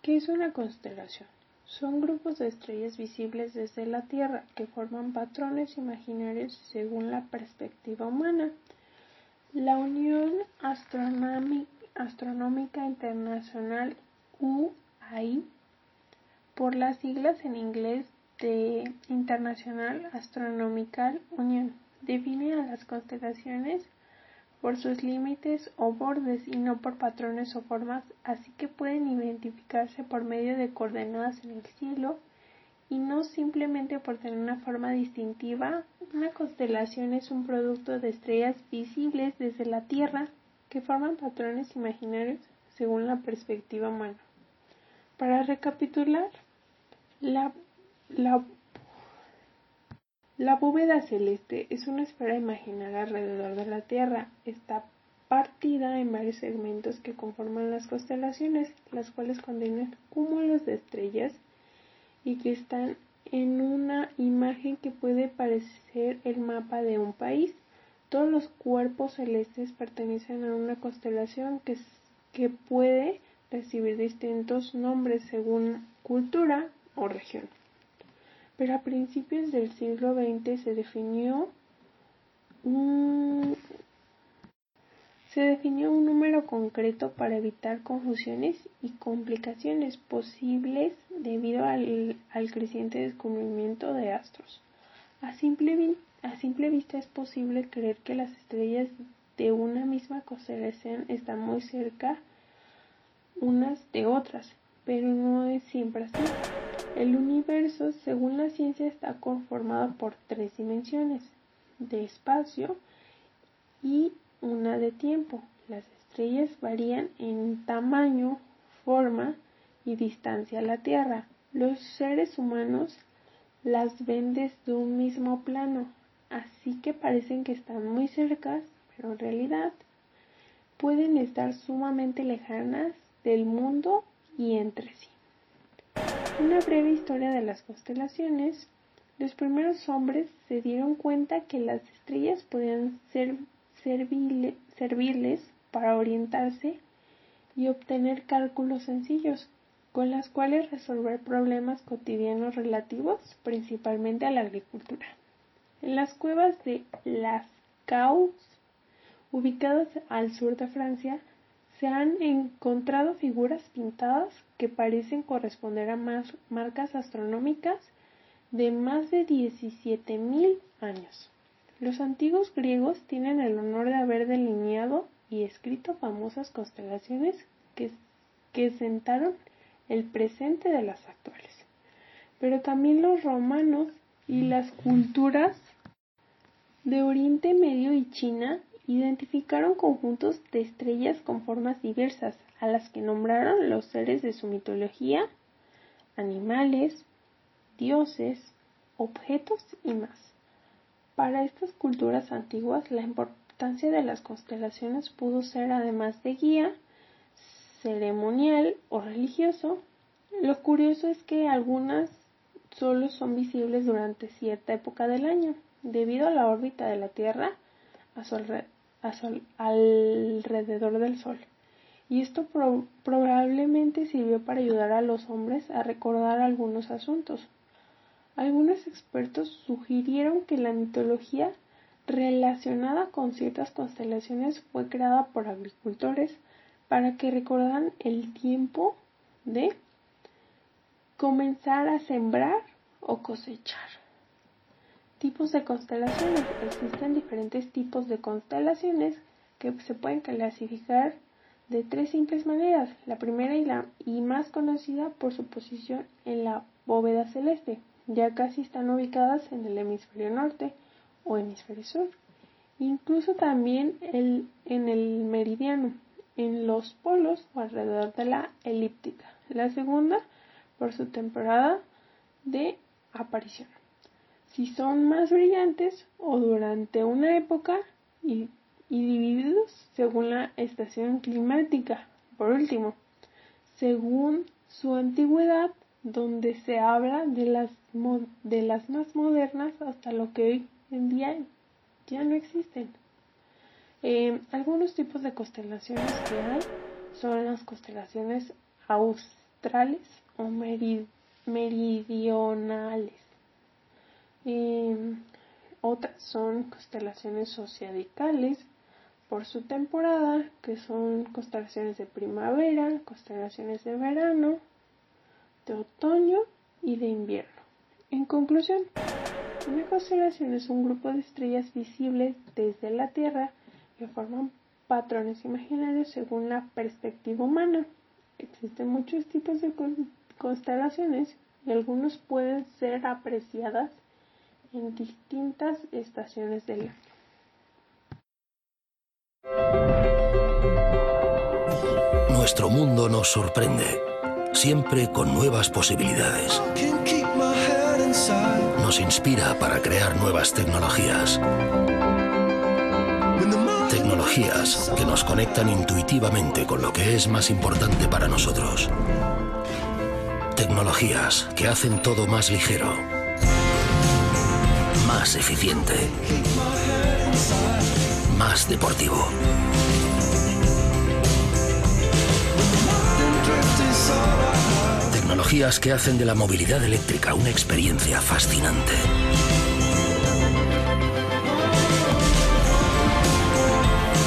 ¿Qué es una constelación? Son grupos de estrellas visibles desde la Tierra que forman patrones imaginarios según la perspectiva humana. La Unión Astronómica Internacional UAI, por las siglas en inglés de International Astronomical Union, define a las constelaciones por sus límites o bordes y no por patrones o formas, así que pueden identificarse por medio de coordenadas en el cielo y no simplemente por tener una forma distintiva. Una constelación es un producto de estrellas visibles desde la Tierra que forman patrones imaginarios según la perspectiva humana. Para recapitular, la, la bóveda celeste es una esfera imaginaria alrededor de la Tierra. Está partida en varios segmentos que conforman las constelaciones, las cuales contienen cúmulos de estrellas y que están en una imagen que puede parecer el mapa de un país. Todos los cuerpos celestes pertenecen a una constelación que, que puede recibir distintos nombres según cultura o región pero a principios del siglo XX se definió un, se definió un número concreto para evitar confusiones y complicaciones posibles debido al, al creciente descubrimiento de astros. A simple, a simple vista es posible creer que las estrellas de una misma constelación están muy cerca unas de otras, pero no es siempre así. El universo, según la ciencia, está conformado por tres dimensiones, de espacio y una de tiempo. Las estrellas varían en tamaño, forma y distancia a la Tierra. Los seres humanos las ven desde un mismo plano, así que parecen que están muy cerca, pero en realidad pueden estar sumamente lejanas del mundo y entre sí. Una breve historia de las constelaciones. Los primeros hombres se dieron cuenta que las estrellas podían ser servirles para orientarse y obtener cálculos sencillos, con las cuales resolver problemas cotidianos relativos principalmente a la agricultura. En las cuevas de Las Caux, ubicadas al sur de Francia, se han encontrado figuras pintadas que parecen corresponder a marcas astronómicas de más de 17.000 años. Los antiguos griegos tienen el honor de haber delineado y escrito famosas constelaciones que, que sentaron el presente de las actuales. Pero también los romanos y las culturas de Oriente Medio y China identificaron conjuntos de estrellas con formas diversas, a las que nombraron los seres de su mitología, animales, dioses, objetos y más. Para estas culturas antiguas, la importancia de las constelaciones pudo ser, además de guía, ceremonial o religioso. Lo curioso es que algunas solo son visibles durante cierta época del año, debido a la órbita de la Tierra a su, alrededor del Sol. Y esto probablemente sirvió para ayudar a los hombres a recordar algunos asuntos. Algunos expertos sugirieron que la mitología relacionada con ciertas constelaciones fue creada por agricultores para que recordaran el tiempo de comenzar a sembrar o cosechar. Tipos de constelaciones. Existen diferentes tipos de constelaciones que se pueden clasificar de tres simples maneras. La primera y la y más conocida por su posición en la bóveda celeste. Ya casi están ubicadas en el hemisferio norte o hemisferio sur. Incluso también en el meridiano, en los polos o alrededor de la elíptica. La segunda por su temporada de aparición si son más brillantes o durante una época y, divididos según la estación climática. Por último, según su antigüedad, donde se habla de las, de las más modernas hasta lo que hoy en día ya no existen. Eh, algunos tipos de constelaciones que hay son las constelaciones australes o meridionales. Otras son constelaciones zodiacales por su temporada, que son constelaciones de primavera, constelaciones de verano, de otoño y de invierno. En conclusión, una constelación es un grupo de estrellas visibles desde la Tierra que forman patrones imaginarios según la perspectiva humana. Existen muchos tipos de constelaciones y algunos pueden ser apreciadas en distintas estaciones del año. Nuestro mundo nos sorprende, siempre con nuevas posibilidades nos inspira para crear nuevas tecnologías. Tecnologías que nos conectan intuitivamente con lo que es más importante para nosotros. Tecnologías que hacen todo más ligero, más eficiente, más deportivo. Tecnologías que hacen de la movilidad eléctrica una experiencia fascinante.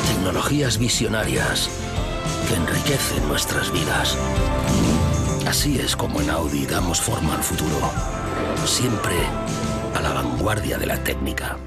Tecnologías visionarias que enriquecen nuestras vidas. Así es como en Audi damos forma al futuro, siempre la vanguardia de la técnica.